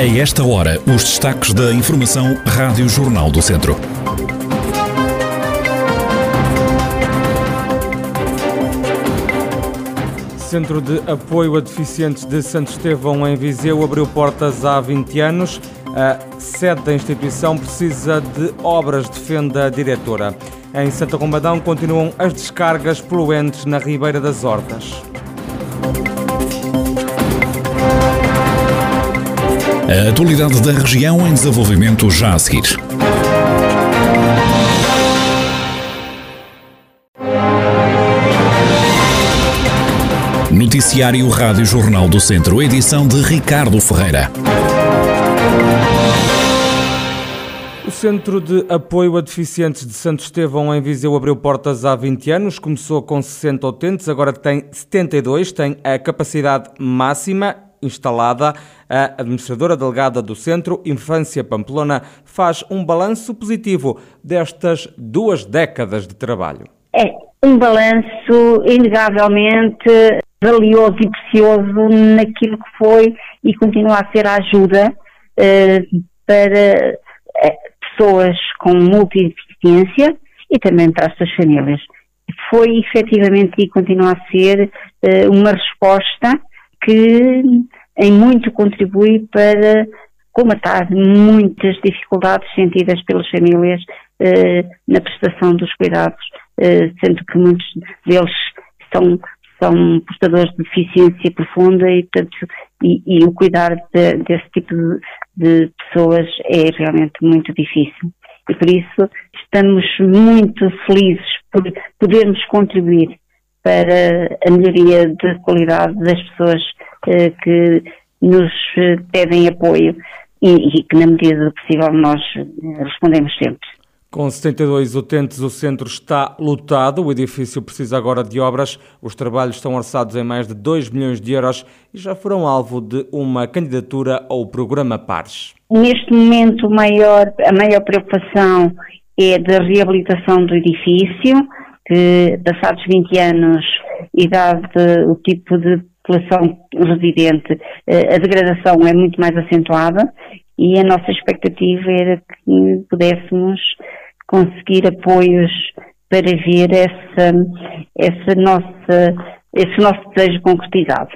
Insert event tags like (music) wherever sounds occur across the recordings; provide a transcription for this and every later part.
A esta hora, os destaques da Informação Rádio Jornal do Centro. Centro de Apoio a Deficientes de Santo Estevão, em Viseu, abriu portas há 20 anos. A sede da instituição precisa de obras, defende a diretora. Em Santa Combadão continuam as descargas poluentes na Ribeira das Hortas. A atualidade da região em desenvolvimento já a seguir. Noticiário Rádio Jornal do Centro, edição de Ricardo Ferreira. O Centro de Apoio a Deficientes de Santo Estevão em Viseu abriu portas há 20 anos, começou com 60 utentes, agora tem 72, tem a capacidade máxima instalada. A administradora delegada do Centro Infância Pamplona faz um balanço positivo destas duas décadas de trabalho. É um balanço inegavelmente valioso e precioso naquilo que foi e continua a ser a ajuda eh, para eh, pessoas com multideficiência e também para as suas famílias. Foi efetivamente e continua a ser eh, uma resposta que em muito contribui para comatar muitas dificuldades sentidas pelas famílias eh, na prestação dos cuidados, eh, sendo que muitos deles são, são portadores de deficiência profunda e, portanto, e, e o cuidar de, desse tipo de, de pessoas é realmente muito difícil. E por isso estamos muito felizes por podermos contribuir para a melhoria da qualidade das pessoas que nos eh, pedem apoio e, e que, na medida do possível, nós eh, respondemos sempre. Com 72 utentes, o centro está lotado. O edifício precisa agora de obras. Os trabalhos estão orçados em mais de 2 milhões de euros e já foram alvo de uma candidatura ao programa PARES. Neste momento, maior, a maior preocupação é da reabilitação do edifício, que, passados 20 anos e dado o tipo de população residente, eh, a degradação é muito mais acentuada e a nossa expectativa era que pudéssemos conseguir apoios para ver essa, essa nossa, esse nosso desejo concretizado.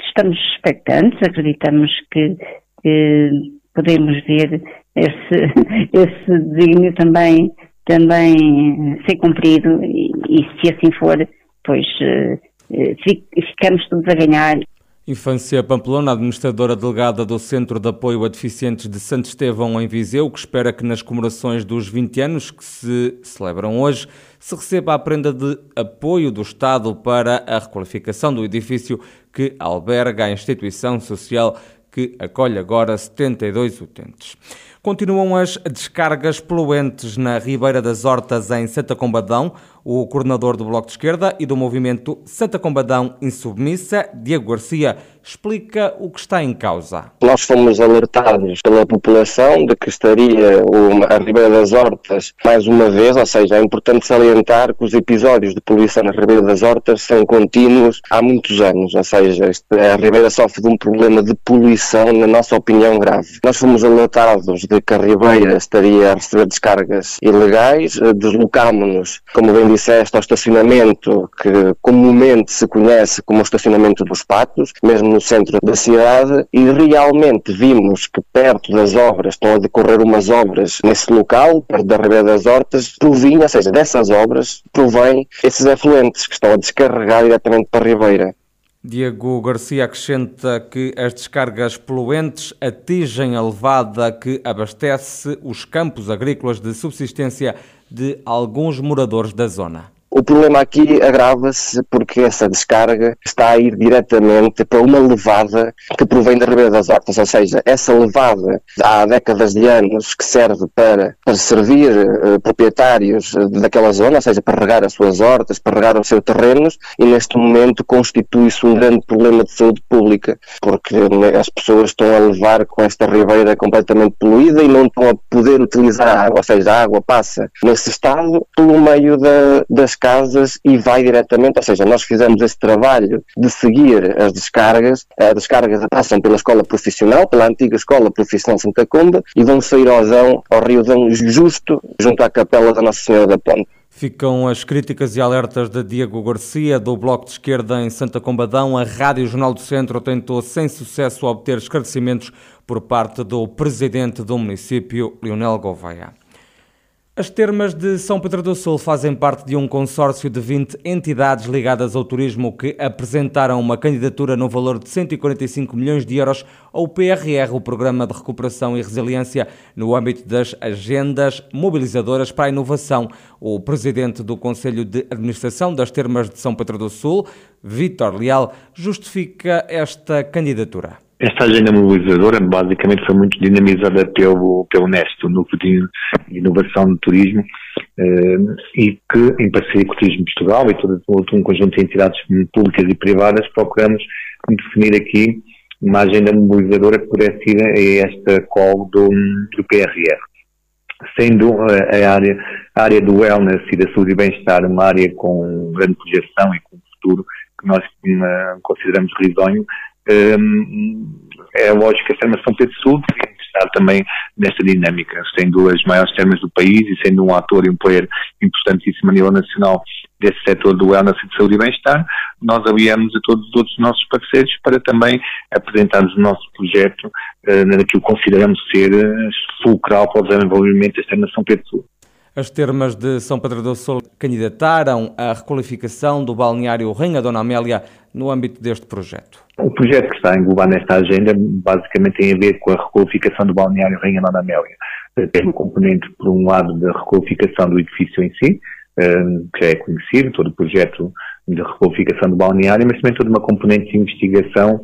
Estamos expectantes, acreditamos que, que podemos ver esse, (laughs) esse desígnio também, também ser cumprido e, e se assim for, pois eh, ficamos todos a ganhar. Infância Pamplona, administradora delegada do Centro de Apoio a Deficientes de Santo Estevão, em Viseu, que espera que nas comemorações dos 20 anos que se celebram hoje, se receba a prenda de apoio do Estado para a requalificação do edifício que alberga a instituição social que acolhe agora 72 utentes. Continuam as descargas poluentes na Ribeira das Hortas, em Santa Combadão. O coordenador do Bloco de Esquerda e do movimento Santa Combadão Insubmissa, Diego Garcia, explica o que está em causa. Nós fomos alertados pela população de que estaria a Ribeira das Hortas mais uma vez, ou seja, é importante salientar que os episódios de poluição na Ribeira das Hortas são contínuos há muitos anos, ou seja, a Ribeira sofre de um problema de poluição, na nossa opinião, grave. Nós fomos alertados de que a Ribeira estaria a receber descargas ilegais, eh, deslocámos-nos, como bem disseste, ao estacionamento que comumente se conhece como o estacionamento dos patos, mesmo no centro da cidade, e realmente vimos que perto das obras, estão a decorrer umas obras nesse local, perto da Ribeira das Hortas, provinha, ou seja, dessas obras, provém esses efluentes que estão a descarregar diretamente para a Ribeira. Diego Garcia acrescenta que as descargas poluentes atingem a levada que abastece os campos agrícolas de subsistência de alguns moradores da zona. O problema aqui agrava-se porque essa descarga está a ir diretamente para uma levada que provém da Ribeira das Hortas, ou seja, essa levada há décadas de anos que serve para, para servir uh, proprietários daquela zona, ou seja, para regar as suas hortas, para regar os seus terrenos, e neste momento constitui-se um grande problema de saúde pública, porque né, as pessoas estão a levar com esta ribeira completamente poluída e não estão a poder utilizar a água, ou seja, a água passa nesse estado pelo meio da, das casas e vai diretamente, ou seja, nós fizemos esse trabalho de seguir as descargas, as descargas passam pela escola profissional, pela antiga escola profissional Santa Comba e vão sair ao Dão, ao Rio Dão justo junto à capela da Nossa Senhora da Ponte. Ficam as críticas e alertas de Diego Garcia, do Bloco de Esquerda em Santa Combadão. A Rádio Jornal do Centro tentou sem sucesso obter esclarecimentos por parte do presidente do município, Leonel Gouveia. As termas de São Pedro do Sul fazem parte de um consórcio de 20 entidades ligadas ao turismo que apresentaram uma candidatura no valor de 145 milhões de euros ao PRR, o Programa de Recuperação e Resiliência, no âmbito das agendas mobilizadoras para a inovação. O presidente do Conselho de Administração das Termas de São Pedro do Sul, Vítor Leal, justifica esta candidatura. Esta agenda mobilizadora basicamente foi muito dinamizada pelo, pelo Nesto, Núcleo de Inovação no Turismo, eh, e que, em parceria com o Turismo de Portugal e todo, todo um conjunto de entidades públicas e privadas, procuramos definir aqui uma agenda mobilizadora que pudesse ir a esta call do, do PRR. Sendo eh, a área, a área do wellness e da saúde e bem-estar uma área com grande projeção e com futuro que nós eh, consideramos risonho, é lógico que a terma São Pedro Sul devia estar também nesta dinâmica, sendo as maiores termas do país e sendo um ator e um player importantíssimo a nível nacional desse setor do wellness de saúde e bem-estar, nós aliamos a todos os outros nossos parceiros para também apresentarmos o nosso projeto uh, naquilo que consideramos ser uh, fulcral para o desenvolvimento desta nação Pedro Sul. As termas de São Pedro do Sul candidataram à requalificação do balneário Rainha Dona Amélia no âmbito deste projeto. O projeto que está englobado nesta agenda basicamente tem a ver com a requalificação do balneário Rainha Dona Amélia. Tem um componente, por um lado, da requalificação do edifício em si, eh, que já é conhecido, todo o projeto de requalificação do balneário, mas também toda uma componente de investigação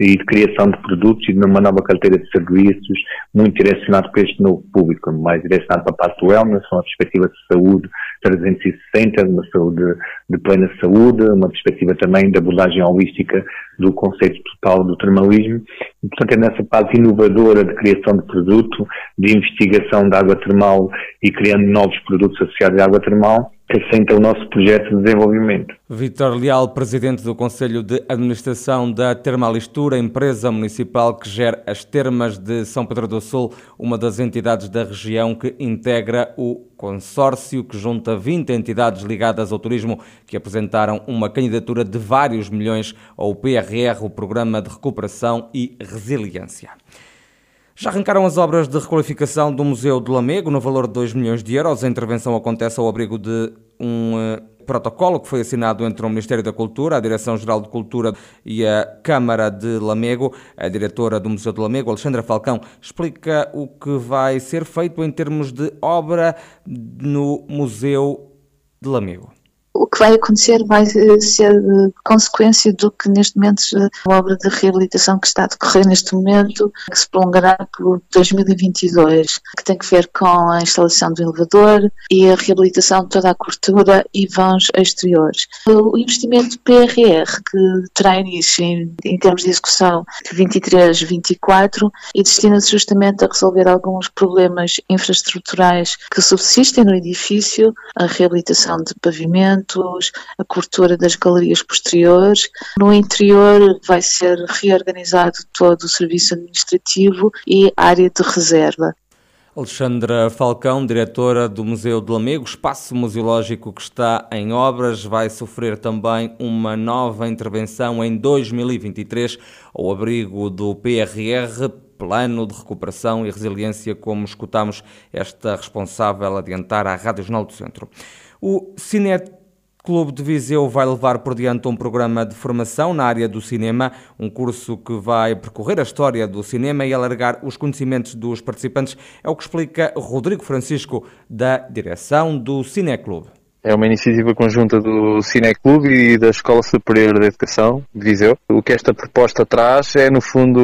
e de criação de produtos e de uma nova carteira de serviços muito direcionado para este novo público, mais direcionado para a parte do wellness, uma perspectiva de saúde 360, uma saúde de plena saúde, uma perspectiva também de abordagem holística do conceito total do termalismo. E, portanto, é nessa fase inovadora de criação de produto, de investigação da água termal e criando novos produtos associados à água termal, que assenta o nosso projeto de desenvolvimento. Vitor Leal, presidente do Conselho de Administração da Termalistura, empresa municipal que gera as termas de São Pedro do Sul, uma das entidades da região que integra o consórcio que junta 20 entidades ligadas ao turismo que apresentaram uma candidatura de vários milhões ao PRR, o Programa de Recuperação e Resiliência. Já arrancaram as obras de requalificação do Museu do Lamego no valor de 2 milhões de euros. A intervenção acontece ao abrigo de um uh, protocolo que foi assinado entre o Ministério da Cultura, a Direção-Geral de Cultura e a Câmara de Lamego. A diretora do Museu do Lamego, Alexandra Falcão, explica o que vai ser feito em termos de obra no Museu de Lamego o que vai acontecer vai eh, ser eh, consequência do que neste momento a obra de reabilitação que está a decorrer neste momento, que se prolongará por 2022, que tem que ver com a instalação do elevador e a reabilitação de toda a cobertura e vãos exteriores. O investimento PRR, que terá início em, em termos de execução de 23-24 e destina-se justamente a resolver alguns problemas infraestruturais que subsistem no edifício, a reabilitação de pavimento, a cobertura das galerias posteriores. No interior vai ser reorganizado todo o serviço administrativo e área de reserva. Alexandra Falcão, diretora do Museu de Lamego, espaço museológico que está em obras, vai sofrer também uma nova intervenção em 2023 ao abrigo do PRR, Plano de Recuperação e Resiliência, como escutamos esta responsável adiantar à Rádio Jornal do Centro. O Cinet Clube de Viseu vai levar por diante um programa de formação na área do cinema, um curso que vai percorrer a história do cinema e alargar os conhecimentos dos participantes, é o que explica Rodrigo Francisco, da direção do Cineclube. É uma iniciativa conjunta do Cineclube e da Escola Superior de Educação de Viseu. O que esta proposta traz é, no fundo,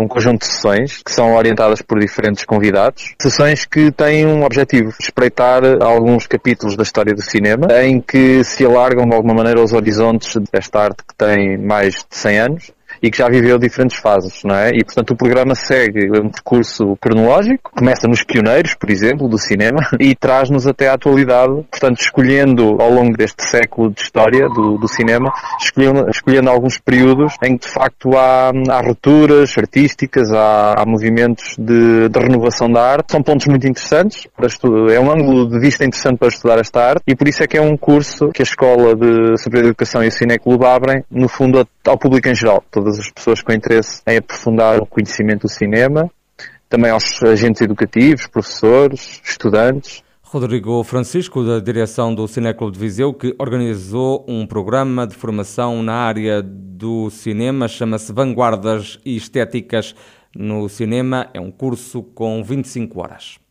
um conjunto de sessões que são orientadas por diferentes convidados. Sessões que têm um objetivo, espreitar alguns capítulos da história do cinema, em que se alargam de alguma maneira os horizontes desta arte que tem mais de 100 anos e que já viveu diferentes fases, não é? E portanto o programa segue um percurso cronológico, começa nos pioneiros, por exemplo, do cinema (laughs) e traz-nos até à atualidade, portanto escolhendo ao longo deste século de história do, do cinema, escolhendo, escolhendo alguns períodos em que de facto há, há rupturas artísticas, há, há movimentos de, de, renovação da arte, são pontos muito interessantes, para é um ângulo de vista interessante para estudar esta arte e por isso é que é um curso que a Escola de Superior Educação e o Cineclube abrem, no fundo, ao público em geral, todas as pessoas com interesse em aprofundar o conhecimento do cinema, também aos agentes educativos, professores, estudantes. Rodrigo Francisco, da direção do Cineclube de Viseu, que organizou um programa de formação na área do cinema, chama-se Vanguardas e Estéticas no Cinema. É um curso com 25 horas.